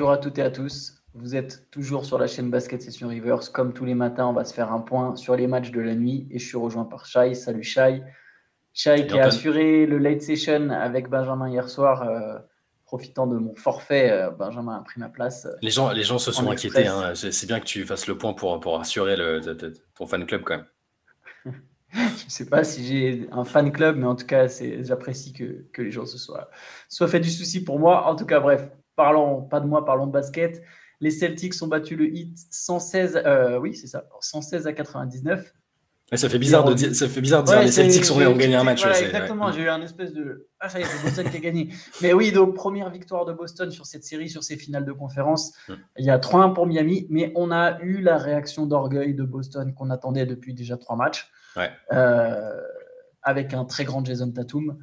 Bonjour à toutes et à tous. Vous êtes toujours sur la chaîne Basket Session Rivers. Comme tous les matins, on va se faire un point sur les matchs de la nuit et je suis rejoint par Shai. Salut Shai. Shai qui a assuré le late session avec Benjamin hier soir. Euh, profitant de mon forfait, euh, Benjamin a pris ma place. Les gens, les gens se sont inquiétés. Hein. C'est bien que tu fasses le point pour, pour assurer le, ton fan club quand même. je ne sais pas si j'ai un fan club, mais en tout cas, j'apprécie que, que, les gens se soient, soient fait du souci pour moi. En tout cas, bref, parlons pas de moi, parlons de basket. Les Celtics ont battu le Heat 116, euh, oui, c'est ça, 116 à 99. ça fait bizarre de dire, ça fait bizarre de dire les Celtics ont, gagné un match. exactement, j'ai eu un espèce de ah ça y est, c'est Boston qui a gagné. Mais oui, donc première victoire de Boston sur cette série, sur ces finales de conférence. Il y a 3-1 pour Miami, mais on a eu la réaction d'orgueil de Boston qu'on attendait depuis déjà trois matchs. Euh, avec un très grand Jason Tatum.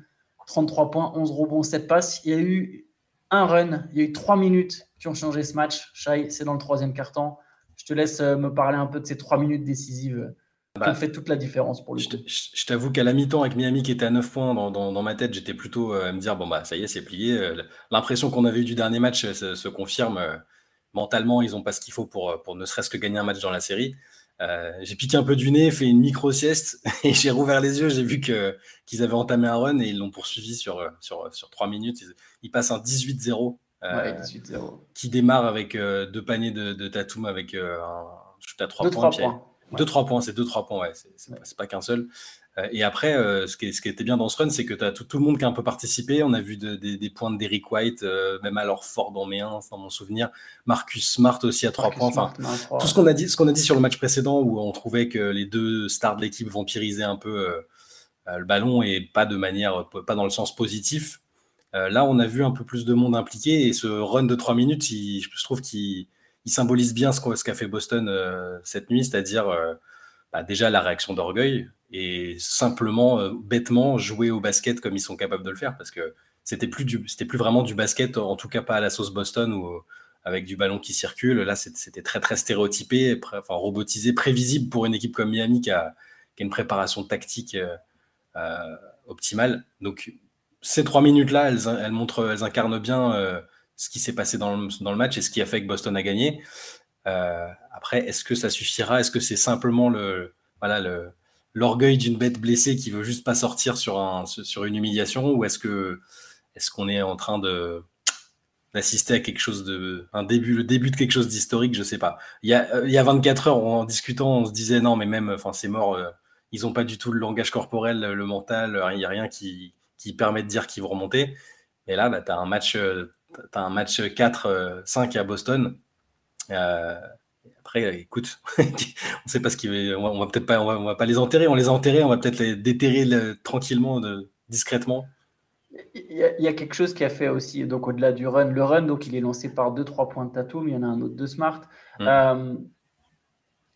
33 points, 11 rebonds, 7 passes. Il y a eu un run. Il y a eu trois minutes qui ont changé ce match. Shai, c'est dans le troisième quart-temps. Je te laisse euh, me parler un peu de ces trois minutes décisives euh, qui bah, ont fait toute la différence pour le Je, je t'avoue qu'à la mi-temps, avec Miami qui était à 9 points, dans, dans, ma tête, j'étais plutôt euh, à me dire bon, bah ça y est, c'est plié. L'impression qu'on avait eu du dernier match se, confirme. Mentalement, ils n'ont pas ce qu'il faut pour, pour ne serait-ce que gagner un match dans la série. Euh, j'ai piqué un peu du nez, fait une micro-sieste et j'ai rouvert les yeux. J'ai vu que, qu'ils avaient entamé un run et ils l'ont poursuivi sur, sur, sur 3 minutes. Ils, passent un 18-0 euh, qui démarre avec euh, deux paniers de, de Tatum avec un shoot à 3 points. 2-3 points, c'est 2-3 points, ouais, c'est, pas, pas qu'un seul. Euh, et après, euh, ce qui, ce, qui, était bien dans ce run, c'est que tu as tout, le monde qui a un peu participé. On a vu des points de d'Eric White, euh, même alors fort dans mes 1, dans mon souvenir. Marcus Smart aussi à 3 points. Enfin, tout ce qu'on a, dit, ce qu'on a dit sur le match précédent, où on trouvait que les deux stars de l'équipe vampirisaient un peu le ballon et pas de manière, pas dans le sens positif. là, on a vu un peu plus de monde impliqué et ce run de 3 minutes, je trouve qu'il symbolise bien ce qu'a fait Boston cette nuit, c'est-à-dire bah, déjà la réaction d'orgueil et simplement, euh, bêtement, jouer au basket comme ils sont capables de le faire parce que c'était plus, c'était plus vraiment du basket, en tout cas pas à la sauce Boston ou euh, avec du ballon qui circule. Là, c'était très très stéréotypé, enfin, robotisé, prévisible pour une équipe comme Miami qui a, une préparation tactique euh, optimale. Donc, ces trois minutes-là, elles, elles, montrent, elles incarnent bien ce qui s'est passé dans le, match et ce qui a fait que Boston a gagné. Après, est-ce que ça suffira? Est-ce que c'est simplement le, voilà, le, l'orgueil d'une bête blessée qui veut juste pas sortir sur, un, sur une humiliation? Ou est-ce que est-ce qu'on est en train de d'assister à quelque chose de un début le début de quelque chose d'historique? Je sais pas. Il y a il y a 24 heures en discutant on se disait non mais même enfin c'est mort euh, ils ont pas du tout le langage corporel le mental il y a rien qui, qui permet de dire qu'ils vont remonter. Et là bah, tu as un match euh, un match 4 5 euh, à Boston après, écoute, on ne sait pas ce qui va. On va, peut-être pas, on va, pas les enterrer. On les a enterrés. On va peut-être les déterrer tranquillement, de, discrètement. Il y, a, quelque chose qui a fait aussi, donc au-delà du run. Le run, donc il est lancé par 2-3 points de Tatum, il y en a un autre de Smart. Mm. Euh,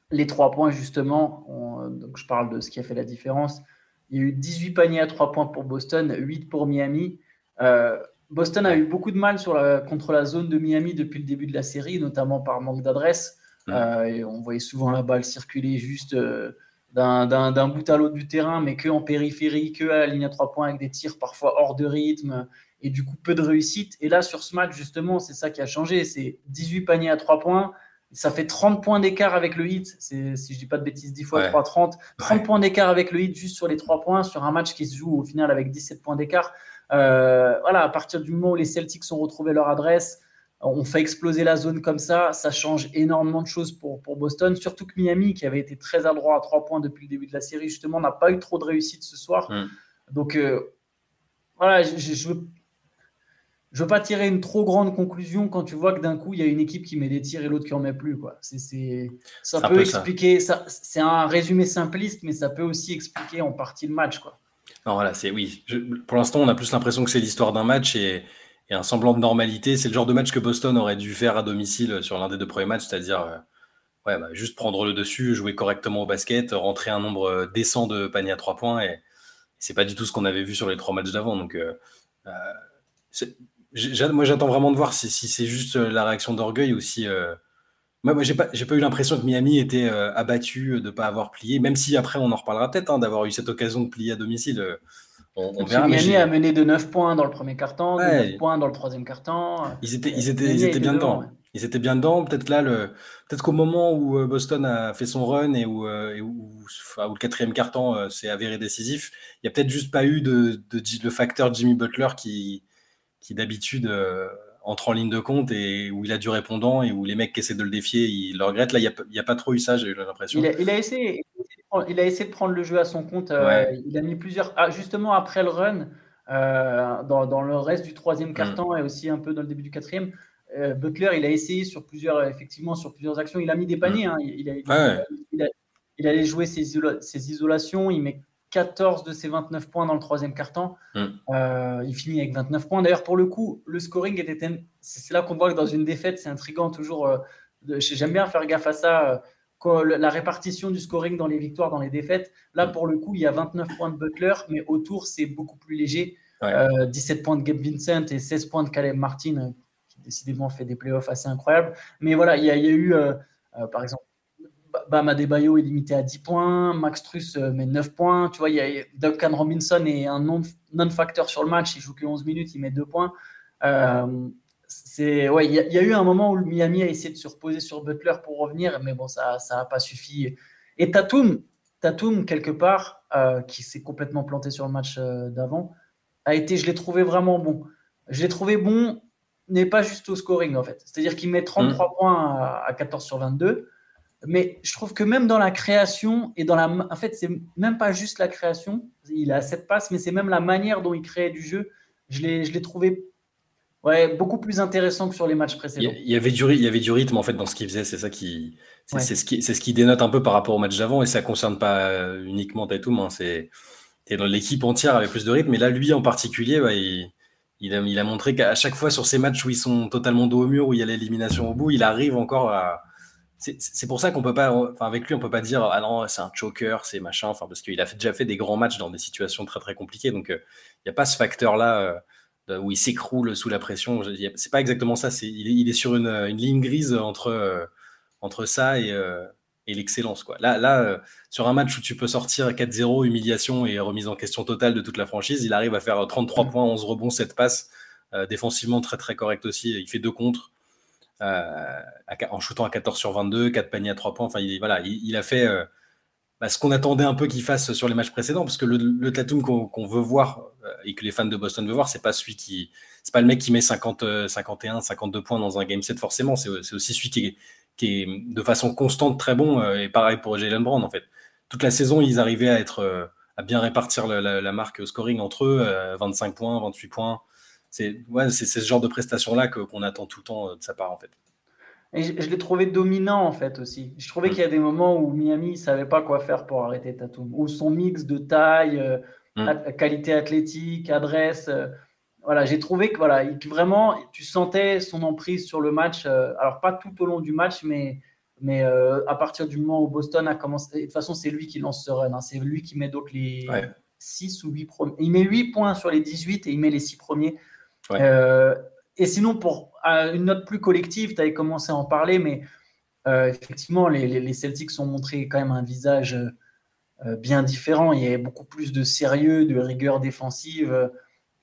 les 3 points, justement, donc je parle de ce qui a fait la différence. Il y a eu 18 paniers à 3 points pour Boston, 8 pour Miami. Euh, Boston a eu beaucoup de mal sur la, contre la zone de Miami depuis le début de la série, notamment par manque d'adresse. Euh, et on voyait souvent la balle circuler juste euh, d'un bout à l'autre du terrain, mais que en périphérie, que à la ligne à trois points avec des tirs parfois hors de rythme et du coup peu de réussite. Et là, sur ce match, justement, c'est ça qui a changé. C'est 18 paniers à 3 points. Ça fait 30 points d'écart avec le hit. Si je dis pas de bêtises, 10 fois 3, 30. 30 points d'écart avec le hit juste sur les 3 points, sur un match qui se joue au final avec 17 points d'écart. Euh, voilà, à partir du moment où les Celtics ont retrouvé leur adresse, on fait exploser la zone comme ça, ça change énormément de choses pour, pour Boston, surtout que Miami, qui avait été très adroit à trois points depuis le début de la série, justement, n'a pas eu trop de réussite ce soir. Mm. Donc, euh, voilà, je ne veux, veux, pas tirer une trop grande conclusion quand tu vois que d'un coup, il y a une équipe qui met des tirs et l'autre qui en met plus. Quoi. C'est, ça, peut expliquer, ça. c'est un résumé simpliste, mais ça peut aussi expliquer en partie le match. Quoi. Non, voilà, c'est oui. pour l'instant, on a plus l'impression que c'est l'histoire d'un match et et un semblant de normalité. C'est le genre de match que Boston aurait dû faire à domicile sur l'un des deux premiers matchs, c'est-à-dire euh, ouais, bah, juste prendre le dessus, jouer correctement au basket, rentrer un nombre décent de paniers à trois points. Et, c'est pas du tout ce qu'on avait vu sur les trois matchs d'avant. Donc, euh, euh, moi, j'attends vraiment de voir si, c'est juste la réaction d'orgueil ou si. moi, moi j'ai pas, pas eu l'impression que Miami était abattu de ne pas avoir plié, même si après, on en reparlera peut-être, hein, d'avoir eu cette occasion de plier à domicile On, Miami a mené de 9 points dans le premier quart-temps, de 9 points dans le troisième quart-temps. Ils étaient, ils étaient, ils étaient bien dedans. Ils étaient bien dedans. Peut-être là, le, peut-être qu'au moment où euh, Boston a fait son run et où, euh, le quatrième euh, s'est avéré décisif, il n'y a peut-être juste pas eu de, le facteur Jimmy Butler qui, qui d'habitude entre en ligne de compte et où il a du répondant et où les mecs qui essaient de le défier, ils le regrettent. Là, il n'y a, pas trop eu ça, j'ai eu l'impression. Il, a, essayé, il a essayé de prendre le jeu à son compte. il a mis plusieurs. Ah, justement, après le run, dans, le reste du troisième mm. quart-temps et aussi un peu dans le début du quatrième, euh, Butler, il a essayé sur plusieurs, effectivement, sur plusieurs actions. Il a mis des paniers. Hein. Il, allait jouer ses, isolations. Il met 14 de ses 29 points dans le troisième quart-temps. Mm. Euh, il finit avec 29 points. D'ailleurs, pour le coup, le scoring était. C'est là qu'on voit que dans une défaite, c'est intriguant toujours. Euh, j'aime bien faire gaffe à ça. la répartition du scoring dans les victoires, dans les défaites. Là, mm. pour le coup, il y a 29 points de Butler, mais autour, c'est beaucoup plus léger. 17 points de Gabe Vincent et 16 points de Caleb Martin décidément fait des playoffs assez incroyables. Mais voilà, il y, a eu, euh, euh, par exemple, Bama Debayo est limité à 10 points, Max Truss euh, met 9 points. Tu vois, il y a Duncan Robinson est un non-facteur sur le match, il joue que 11 minutes, il met 2 points. c'est ouais, il y, a eu un moment où le Miami a essayé de se reposer sur Butler pour revenir, mais bon, ça ça n'a pas suffi. Et Tatum, Tatum quelque part, qui s'est complètement planté sur le match d'avant, a été, je l'ai trouvé vraiment bon. Je l'ai trouvé bon n'est pas juste au scoring, en fait. C'est-à-dire qu'il met 33 mm. points à, 14 sur 22. Mais je trouve que même dans la création et dans la. En fait, c'est même pas juste la création. Il a cette passe, mais c'est même la manière dont il crée du jeu. Je l'ai trouvé ouais, beaucoup plus intéressant que sur les matchs précédents. Il y avait du, il y avait du rythme en fait dans ce qu'il faisait. C'est ça qui. C'est ce, qui, ce qui dénote un peu par rapport au match d'avant. Et ça ne concerne pas uniquement Tatum. Hein, c'est dans l'équipe entière avec plus de rythme. Mais là, lui en particulier, il il a, montré qu'à chaque fois sur ces matchs où ils sont totalement dos au mur, où il y a l'élimination au bout, il arrive encore à. C'est pour ça qu'on peut pas, enfin avec lui, on peut pas dire ah non c'est un choker, c'est machin, enfin parce qu'il a déjà fait des grands matchs dans des situations très très compliquées, donc euh, il n'y a pas ce facteur là euh, où il s'écroule sous la pression. C'est pas exactement ça. il, est sur une, ligne grise entre euh, entre ça et, et l'excellence. Quoi. Là, là sur un match où tu peux sortir 4-0, humiliation et remise en question totale de toute la franchise, il arrive à faire 33 mm. points, 11 rebonds, 7 passes, défensivement très très correct aussi. Il fait deux contre euh, en shootant à 14 sur 22, 4 paniers à 3 points. Enfin, il, voilà, il, a fait bah, ce qu'on attendait un peu qu'il fasse sur les matchs précédents, parce que le, le Tatum qu'on veut voir et que les fans de Boston veulent voir, c'est pas celui qui, c'est pas le mec qui met 50, 51, 52 points dans un game set forcément. C'est aussi celui qui est de façon constante très bon. Euh, et pareil pour Jalen Brown, en fait. Toute la saison, ils arrivaient à être euh, à bien répartir la, marque scoring entre eux, 25 euh, points, 28 points. C'est ouais, ce genre de prestation-là qu'on attend tout le temps de sa part, en fait. Et je, l'ai trouvé dominant, en fait, aussi. Je trouvais mm. qu'il y a des moments où Miami ne savait pas quoi faire pour arrêter Tatum. Ou son mix de taille, mm. qualité athlétique, adresse voilà, j'ai trouvé que voilà, vraiment, tu sentais son emprise sur le match. Euh, alors pas tout au long du match, mais mais euh, à partir du moment où Boston a commencé, de toute façon, c'est lui qui lance ce run. Hein. c'est lui qui met donc les 6 ou 8 premiers. Il met 8 points sur les 18 et il met les 6 premiers. Euh, et sinon, pour une note plus collective, tu avais commencé à en parler, mais effectivement, les, les, Celtics ont montré quand même un visage bien différent. Il y avait beaucoup plus de sérieux, de rigueur défensive.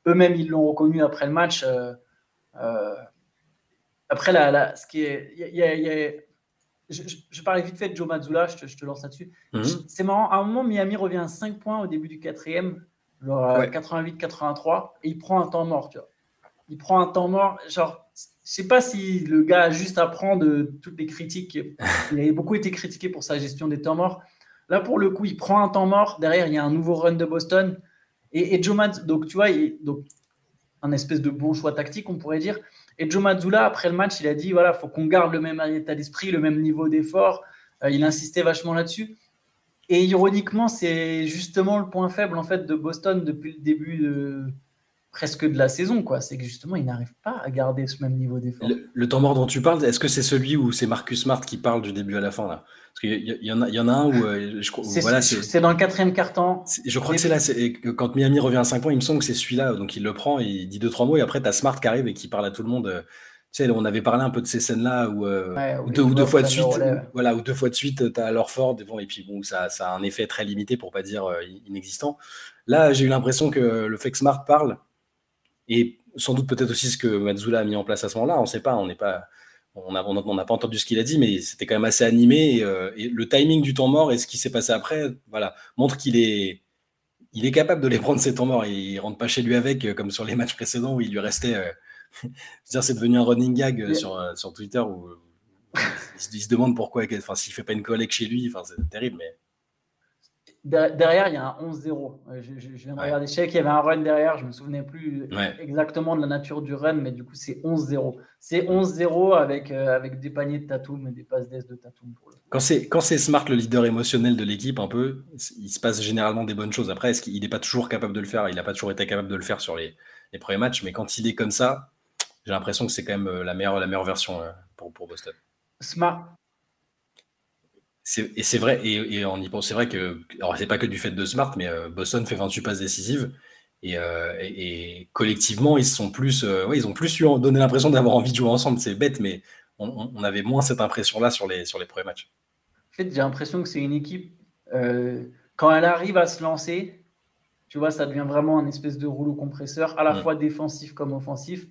Eux-mêmes, ils l'ont reconnu après le match. Euh, euh, après, la, ce qui est, je, parlais vite fait de Joe Mazzulla, je te, lance là-dessus. Mhm. C'est marrant, à un moment, Miami revient à 5 points au début du quatrième, 88-83, et il prend un temps mort, tu vois. Il prend un temps mort, genre, je sais pas si le gars juste apprend de toutes les critiques. Il a beaucoup été critiqué pour sa gestion des temps morts. Là, pour le coup, il prend un temps mort. Derrière, il y a un nouveau run de Boston. Et, et Joe donc tu vois, donc, un espèce de bon choix tactique, on pourrait dire. Et Joe Mazzulla, après le match, il a dit voilà, faut qu'on garde le même état d'esprit, le même niveau d'effort. Euh, il insistait vachement là-dessus. Et ironiquement, c'est justement le point faible en fait de Boston depuis le début de presque de la saison, quoi. C'est que justement, il n'arrive pas à garder ce même niveau d'effort. Le, temps mort dont tu parles, est-ce que c'est celui où c'est Marcus Smart qui parle du début à la fin là? Parce qu'il y, y, en a, y en a un où euh, je crois. Voilà, c'est dans le quatrième quart-temps. Je crois que c'est là. Quand Miami revient à 5 points, il me semble que c'est celui-là. Donc il le prend, et il dit deux trois mots, et après tu as Smart qui arrive et qui parle à tout le monde. Euh, sais, on avait parlé un peu de ces scènes-là où, euh, deux, ou deux fois de suite, voilà, ou deux fois de suite, tu as alors fort devant, et puis bon, ça, ça, a un effet très limité pour pas dire inexistant. Là, j'ai eu l'impression que le fait que Smart parle, et sans doute peut-être aussi ce que Mazzula a mis en place à ce moment-là, on ne sait pas, on n'est pas. On n'a on pas entendu ce qu'il a dit, mais c'était quand même assez animé. Et, euh, et, le timing du temps mort et ce qui s'est passé après, voilà, montre qu'il est, il est capable de les prendre ses temps morts. Il rentre pas chez lui avec, comme sur les matchs précédents où il lui restait c'est devenu un running gag euh, sur, euh, sur Twitter où il se, demande pourquoi, enfin, s'il fait pas une collègue chez lui, enfin, c'est terrible, mais. Derrière, il y a un 11-0. Euh, je, je, viens de regarder. Je qu'il y avait un run derrière. Je me souvenais plus exactement de la nature du run, mais du coup, c'est 11-0. C'est 11-0 avec, avec des paniers de Tatum et des passes d'aise de Tatum. Pour Quand c'est Smart, le leader émotionnel de l'équipe, un peu, il se passe généralement des bonnes choses. Après, est-ce qu'il n'est pas toujours capable de le faire? Il n'a pas toujours été capable de le faire sur les, les premiers matchs, mais quand il est comme ça, j'ai l'impression que c'est quand même euh, la meilleure, la meilleure version euh, pour, pour Boston. Smart. Et c'est vrai, et, on y pense, c'est vrai que, alors c'est pas que du fait de Smart, mais euh, Boston fait 28 passes décisives. Et, collectivement, ils sont plus, ils ont plus eu, donné l'impression d'avoir envie de jouer ensemble. C'est bête, mais on, avait moins cette impression-là sur les, sur les premiers matchs. En fait, j'ai l'impression que c'est une équipe, quand elle arrive à se lancer, tu vois, ça devient vraiment un espèce de rouleau compresseur, à la mm. fois défensif comme offensif.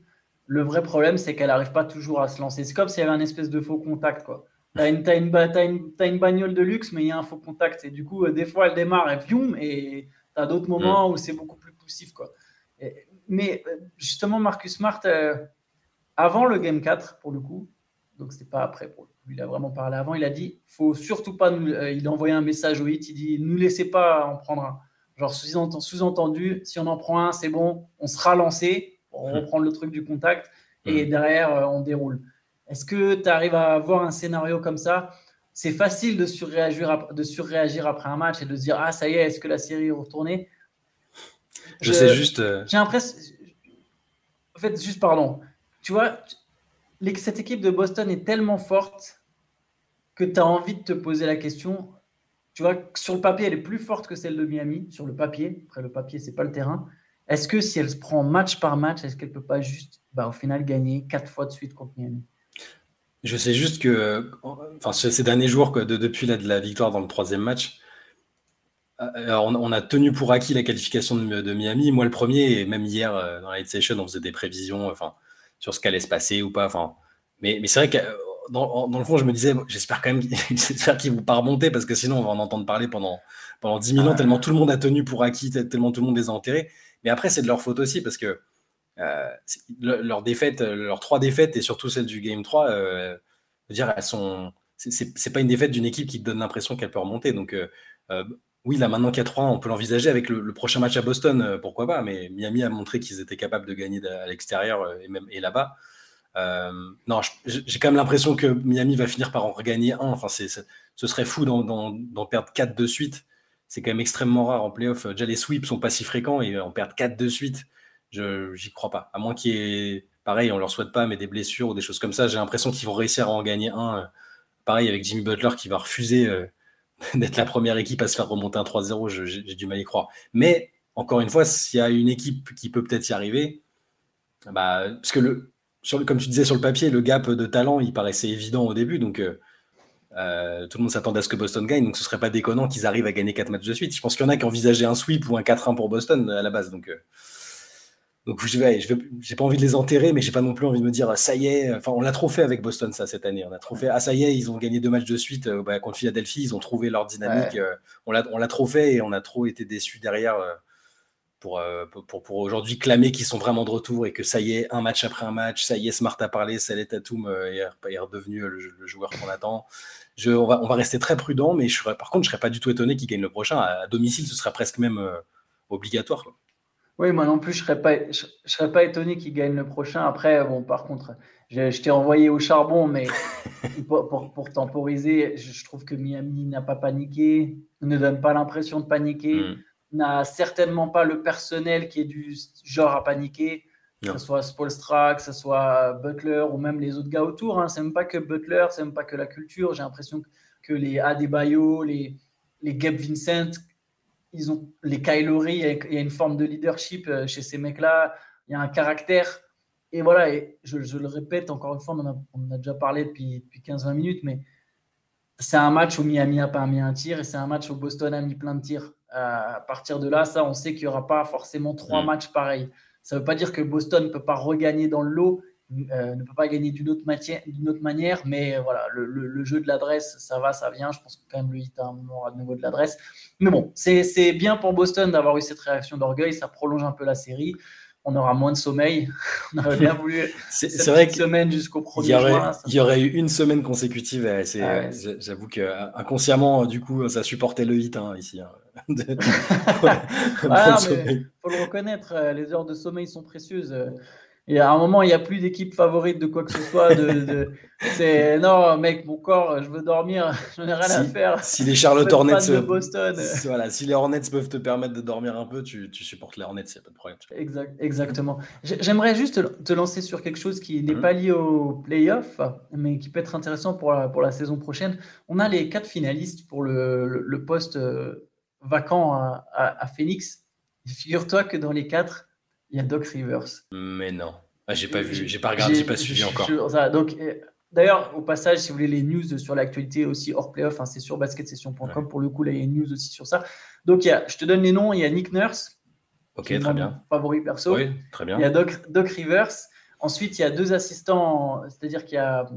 Le vrai problème, c'est qu'elle n'arrive pas toujours à se lancer. C'est comme s'il y avait un espèce de faux contact. Tu as, une, bagnole de luxe, mais il y a un faux contact. Et du coup, euh, des fois, elle démarre et vium, et tu as d'autres moments mm. où c'est beaucoup plus poussif. Quoi. mais euh, justement, Marcus Smart, euh, avant le Game 4, pour le coup, donc c'était pas après, pour il a vraiment parlé avant, il a dit faut surtout pas nous. il a envoyé un message au hit, il dit ne nous laissez pas en prendre un. Genre sous-entendu, si on en prend un, c'est bon, on sera lancé on reprend le truc du contact et derrière, euh, on déroule. Est-ce que tu arrives à avoir un scénario comme ça? C'est facile de surréagir, de surréagir après un match et de se dire Ah, ça y est, est-ce que la série est retournée? Je, sais juste. Euh, j'ai l'impression. En fait, juste pardon. Tu vois, cette équipe de Boston est tellement forte que tu as envie de te poser la question. Tu vois, sur le papier, elle est plus forte que celle de Miami, sur le papier. Après, le papier, c'est pas le terrain. Est-ce que si elle se prend match par match, est-ce qu'elle ne peut pas juste, bah, au final, gagner quatre fois de suite contre Miami? Je sais juste que, enfin, ces derniers jours, depuis la, de la victoire dans le troisième match, euh, on, a tenu pour acquis la qualification de, Miami. Moi, le premier, et même hier euh, dans la Light Session, on faisait des prévisions enfin, sur ce qu'allait se passer ou pas. Enfin, mais, mais c'est vrai que euh, dans, le fond, je me disais, j'espère quand même qu'ils ne vont pas remonter parce que sinon, on va en entendre parler pendant, pendant 10 000 ans, tellement tout le monde a tenu pour acquis, tellement tout le monde les a enterrés. Mais après, c'est de leur faute aussi parce que euh, leur défaite, leurs trois défaites et surtout celle du Game 3, euh, dire, elles sont. C'est pas une défaite d'une équipe qui te donne l'impression qu'elle peut remonter. Donc, euh, oui, là maintenant qu'il y a 3, on peut l'envisager avec le, prochain match à Boston, pourquoi pas. Mais Miami a montré qu'ils étaient capables de gagner à l'extérieur et même et là-bas. non, j'ai quand même l'impression que Miami va finir par en regagner un. Enfin, ce serait fou d'en perdre 4 de suite c'est quand même extrêmement rare en playoff. Déjà, les sweeps sont pas si fréquents et en perdre 4 de suite, je j'y crois pas. À moins qu'il y ait, pareil, on leur souhaite pas, mais des blessures ou des choses comme ça, j'ai l'impression qu'ils vont réussir à en gagner un. Euh, pareil avec Jimmy Butler qui va refuser euh, d'être la première équipe à se faire remonter un 3-0, j'ai du mal à y croire. Mais encore une fois, s'il y a une équipe qui peut peut-être y arriver, bah, parce que le, comme tu disais sur le papier, le gap de talent, il paraissait évident au début, donc euh, tout le monde s'attendait à ce que Boston gagne, donc ce serait pas déconnant qu'ils arrivent à gagner 4 matchs de suite. Je pense qu'il y en a qui envisageaient un sweep ou un 4-1 pour Boston à la base. Donc, donc je vais, je j'ai pas envie de les enterrer, mais j'ai pas non plus envie de me dire ça y est. Enfin, on l'a trop fait avec Boston ça cette année. On a trop fait. Ah ça y est, ils ont gagné deux matchs de suite euh, bah, contre Philadelphie. Ils ont trouvé leur dynamique. on l'a, on l'a trop fait et on a trop été déçus derrière. Pour, pour, pour, aujourd'hui clamer qu'ils sont vraiment de retour et que ça y est, un match après un match, ça y est, Smart a parlé, Salet Tatum est, est redevenu le, le joueur qu'on attend on, va, rester très prudent, mais je par contre, je ne serais pas du tout étonné qu'il gagne le prochain. À, domicile, ce serait presque même euh, obligatoire. Oui, moi non plus, je ne serais, pas, je, serais pas étonné qu'il gagne le prochain. Après, bon, par contre, je, t'ai envoyé au charbon, mais pour, temporiser, je, trouve que Miami n'a pas paniqué, ne donne pas l'impression de paniquer, hmm. n'a certainement pas le personnel qui est du genre à paniquer que ce soit Spolstra, que ce soit Butler ou même les autres gars autour. Hein. C'est même pas que Butler, c'est même pas que la culture. J'ai l'impression que les Adebayo, les, les Gabe Vincent, ils ont les Kylori, il y a une forme de leadership euh, chez ces mecs-là. Il y a un caractère. et voilà, et je, le répète encore une fois, on en a, déjà parlé depuis, depuis 15-20 minutes, mais c'est un match où Miami n'a pas mis un tir et c'est un match où Boston a mis plein de tirs. à partir de là, ça, on sait qu'il n'y aura pas forcément trois mm. matchs pareils. Ça ne veut pas dire que Boston ne peut pas regagner dans le lot, euh, ne peut pas gagner d'une autre, autre, manière, mais voilà, le, jeu de l'adresse, ça va, ça vient. Je pense que quand même le hit a un moment à nouveau de l'adresse. Mais bon, c'est bien pour Boston d'avoir eu cette réaction d'orgueil, ça prolonge un peu la série on aura moins de sommeil. on aurait bien voulu c'est vrai que semaine jusqu'au premier il y aurait, il y aurait eu une semaine consécutive. Ah j'avoue que inconsciemment, du coup, ça supportait le hit hein, ici. Hein. Faut le reconnaître, euh, les heures de sommeil sont précieuses. Et à un moment, il n'y a plus d'équipe favorite de quoi que ce soit. De, C'est non, mec, mon corps, je veux dormir, je n'ai rien à faire. Si les Charlotte Hornets, de Boston. Voilà, si les Hornets peuvent te permettre de dormir un peu, tu, tu supportes les Hornets, il n'y a pas de problème. Exact, exactement. J'aimerais juste te lancer sur quelque chose qui n'est mhm. pas lié au playoff, mais qui peut être intéressant pour la, pour la saison prochaine. On a les quatre finalistes pour le, le, poste euh, vacant à, à, à Phoenix. Figure-toi que dans les quatre, il y a Doc Rivers. Mais non. Ah, j'ai pas vu, j'ai pas regardé, j'ai pas suivi encore. donc, d'ailleurs, au passage, si vous voulez les news sur l'actualité aussi hors playoff, hein, c'est sur basketsession.com. Pour le coup, là, il y a une news aussi sur ça. Donc, il y a, je te donne les noms. Il y a Nick Nurse. Ok, très bien. Favori perso. Oui, très bien. Il y a Doc, Doc Rivers. Ensuite, il y a deux assistants, c'est-à-dire qu'il y a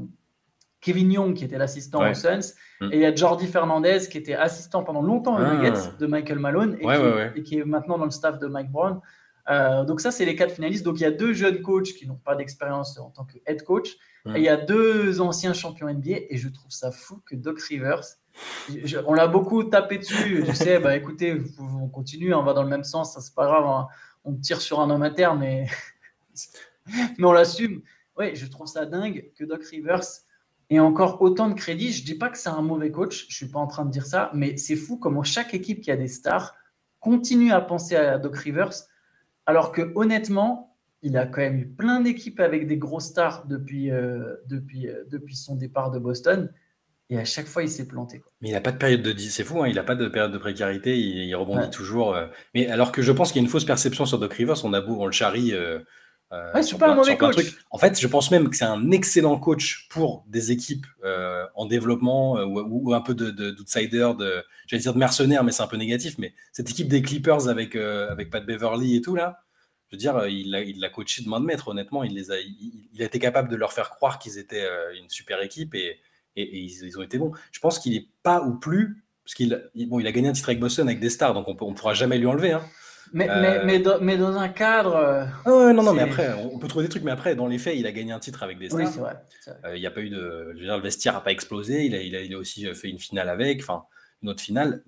Kevin Young qui était l'assistant aux Suns, mm. et il y a Jordi Fernandez qui était assistant pendant longtemps aux ah. Nuggets de Michael Malone et, qui, et, qui, est maintenant dans le staff de Mike Brown. Euh, donc ça, c'est les quatre finalistes. Donc il y a deux jeunes coachs qui n'ont pas d'expérience en tant que head coach. Et il y a deux anciens champions NBA. Et je trouve ça fou que Doc Rivers, on l'a beaucoup tapé dessus. Je sais, bah écoutez, on continue, on va dans le même sens, ça c'est pas grave. Hein. On tire sur un homme à terre, mais, mais on l'assume. Oui, je trouve ça dingue que Doc Rivers ait encore autant de crédit. Je dis pas que c'est un mauvais coach, je suis pas en train de dire ça, mais c'est fou comment chaque équipe qui a des stars continue à penser à Doc Rivers alors que honnêtement, il a quand même eu plein d'équipes avec des gros stars depuis, euh, depuis, euh, depuis son départ de Boston. Et à chaque fois, il s'est planté. Mais il n'a pas de période de c'est fou, hein, il n'a pas de période de précarité, il, rebondit toujours. Euh. Mais alors que je pense qu'il y a une fausse perception sur Doc Rivers, on a beau, on le charrie. Ouais, c'est pas un mauvais coach. En fait, je pense même que c'est un excellent coach pour des équipes en développement ou, un peu d'outsider, de, de, j'allais dire de mercenaires, mais c'est un peu négatif. Mais cette équipe des Clippers avec, avec Pat Beverly et tout là, je veux dire, il l'a il coaché de main de maître, honnêtement. Il, les a, il, a été capable de leur faire croire qu'ils étaient euh, une super équipe et, et, ils, ont été bons. Je pense qu'il n'est pas ou plus, parce qu'il bon, il a gagné un titre avec Boston avec des stars, donc on ne pourra jamais lui enlever. Hein. Mais, mais, mais, dans, mais, dans, un cadre. Euh, ah non, non, mais après, on peut trouver des trucs, mais après, dans les faits, il a gagné un titre avec des stars. Oui, c'est vrai. Euh, il n'y a pas eu de. Je veux dire, le vestiaire n'a pas explosé. Il a, il, a, il a, aussi fait une finale avec, enfin, une autre finale.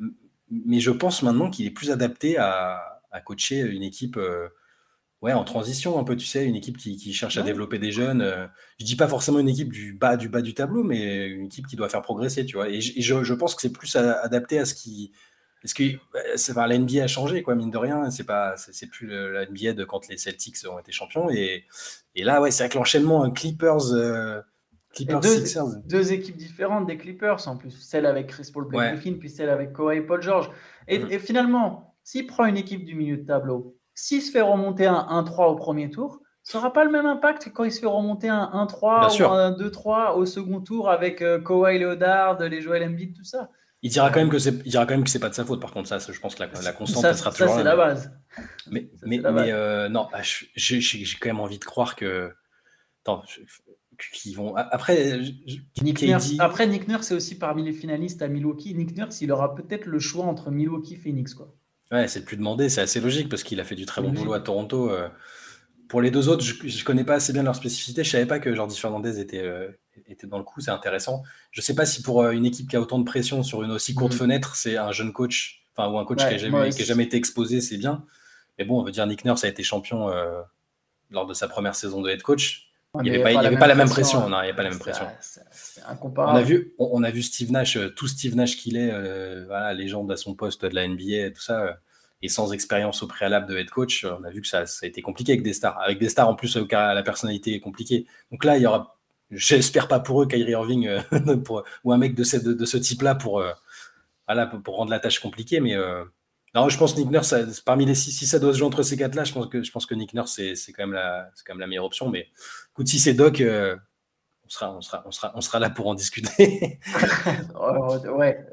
Mais je pense maintenant qu'il est plus adapté à, à coacher une équipe ouais, en transition un peu, tu sais, une équipe qui, cherche à développer des jeunes. Euh, je dis pas forcément une équipe du bas du bas du tableau, mais une équipe qui doit faire progresser, tu vois. Et, je, pense que c'est plus adapté à ce qui. Parce que c'est la NBA a changé, quoi, mine de rien. C'est pas, c'est plus la NBA de quand les Celtics ont été champions. Et, et là, ouais, c'est avec l'enchaînement Clippers. Euh, Clippers deux, deux, équipes différentes des Clippers en plus, celle avec Chris Paul Blake Griffin, puis celle avec Kawhi Paul George. Et, mm. et finalement, s'il prend une équipe du milieu de tableau, s'il se fait remonter un 1-3 au premier tour, ça n'aura pas le même impact que quand il se fait remonter un 1-3 ou un 2-3 au second tour avec euh, Kawhi Leonard, les Joel Embiid, tout ça. Il dira quand même que c'est, il dira quand même que c'est pas de sa faute. Par contre, ça, je pense que la, la constante ça, sera toujours. Ça, c'est la base. Mais, mais, mais euh, non, bah, j'ai, quand même envie de croire que. Attends, qu'ils vont. Après, Nick Nurse, après, Nick Nurse, c'est aussi parmi les finalistes à Milwaukee. Nick Nurse, il aura peut-être le choix entre Milwaukee et Phoenix, quoi. Ouais, c'est le plus demandé, c'est assez logique parce qu'il a fait du très bon boulot à Toronto. Euh. Pour les deux autres, je ne connais pas assez bien leur spécificité. Je savais pas que Jordi Fernandez était, euh, était dans le coup, c'est intéressant. Je ne sais pas si pour euh, une équipe qui a autant de pression sur une aussi courte mm. fenêtre, c'est un jeune coach, enfin ou un coach qui n'a jamais, jamais, été exposé, c'est bien. Mais bon, on veut dire Nick Nurse a été champion lors de sa première saison de head coach. il n'y avait, pas, la même pression. Non, il avait pas la même pression. On a vu, on, a vu Steve Nash, tout Steve Nash qu'il est, voilà, légende à son poste de la NBA, tout ça et sans expérience au préalable de head coach, on a vu que ça, a été compliqué avec des stars. Avec des stars en plus, la personnalité est compliquée. Donc là, il y aura, j'espère pas pour eux, Kyrie Irving euh, ou un mec de ce, de, ce type-là pour, euh, pour, rendre la tâche compliquée, mais, euh, Non, je pense Nick Nurse, parmi les six, si ça doit se jouer entre ces quatre-là, je pense que, je pense que Nick Nurse, c'est quand, même la, quand même la meilleure option. Mais écoute, si c'est Doc, on, sera, on, sera, on, sera, on sera là pour en discuter. ouais,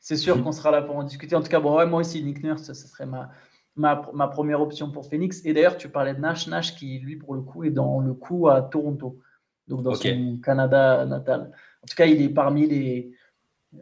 c'est sûr mm. qu'on sera là pour en discuter. En tout cas, bon, moi aussi, Nick Nurse, ce serait ma, ma, ma, première option pour Phoenix. Et d'ailleurs, tu parlais de Nash, Nash qui, lui, pour le coup, est dans le coup à Toronto, donc dans son Canada natal. En tout cas, il est parmi les,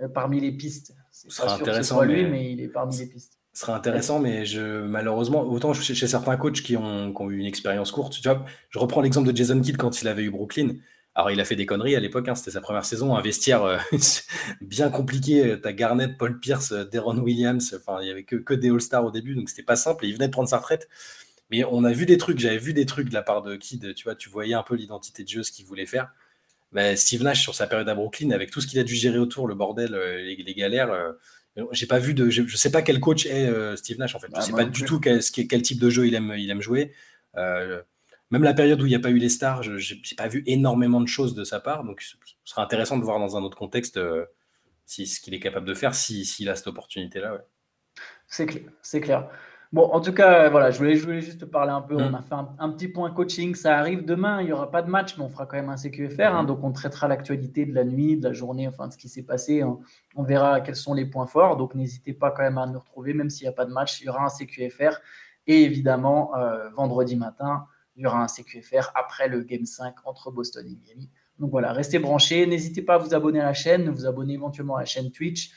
euh, parmi les pistes. Ce sera intéressant. lui, mais il est parmi les pistes. Ce sera intéressant, mais je, malheureusement, autant chez, chez certains coachs qui ont, qui ont, eu une expérience courte, tu vois, je reprends l'exemple de Jason Kidd quand il avait eu Brooklyn. Alors, il a fait des conneries à l'époque, hein, c'était sa première saison, un vestiaire euh, bien compliqué. T'as Garnett, Paul Pierce, Deron Williams, enfin, il n'y avait que, que des All-Stars au début, donc c'était pas simple. Et il venait de prendre sa retraite. Mais on a vu des trucs, j'avais vu des trucs de la part de Kidd, tu vois, tu voyais un peu l'identité de jeu, ce qu'il voulait faire. Mais Steve Nash, sur sa période à Brooklyn, avec tout ce qu'il a dû gérer autour, le bordel, euh, les, galères, euh, j'ai pas vu de. Je, sais pas quel coach est Steve Nash, en fait. Je ne ah, sais pas du tout quel, quel, type de jeu il aime, il aime jouer même la période où il n'y a pas eu les stars, je n'ai pas vu énormément de choses de sa part. Donc, ce sera intéressant de voir dans un autre contexte euh, si, ce qu'il est capable de faire, s'il si, a cette opportunité-là. Ouais. C'est clair, c'est clair. Bon, en tout cas, voilà, je voulais, je voulais juste parler un peu. On mm. a fait un, petit point coaching. Ça arrive demain. Il n'y aura pas de match, mais on fera quand même un CQFR. Hein. Mm. donc, on traitera l'actualité de la nuit, de la journée, enfin, de ce qui s'est passé. On, verra quels sont les points forts. Donc, n'hésitez pas quand même à nous retrouver, même s'il n'y a pas de match. Il y aura un CQFR. Et évidemment, euh, vendredi matin, il y aura un CQFR après le Game 5 entre Boston et Miami. Donc voilà, restez branchés. N'hésitez pas à vous abonner à la chaîne, vous abonner éventuellement à la chaîne Twitch euh,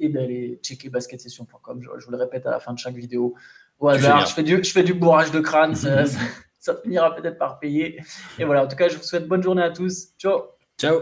et d'aller checker basketsession.com. Je, je, vous le répète à la fin de chaque vidéo. Au hasard, je fais, du, je fais du bourrage de crâne, ça, ça finira peut-être par payer. Et voilà, en tout cas, je vous souhaite bonne journée à tous. Ciao. Ciao.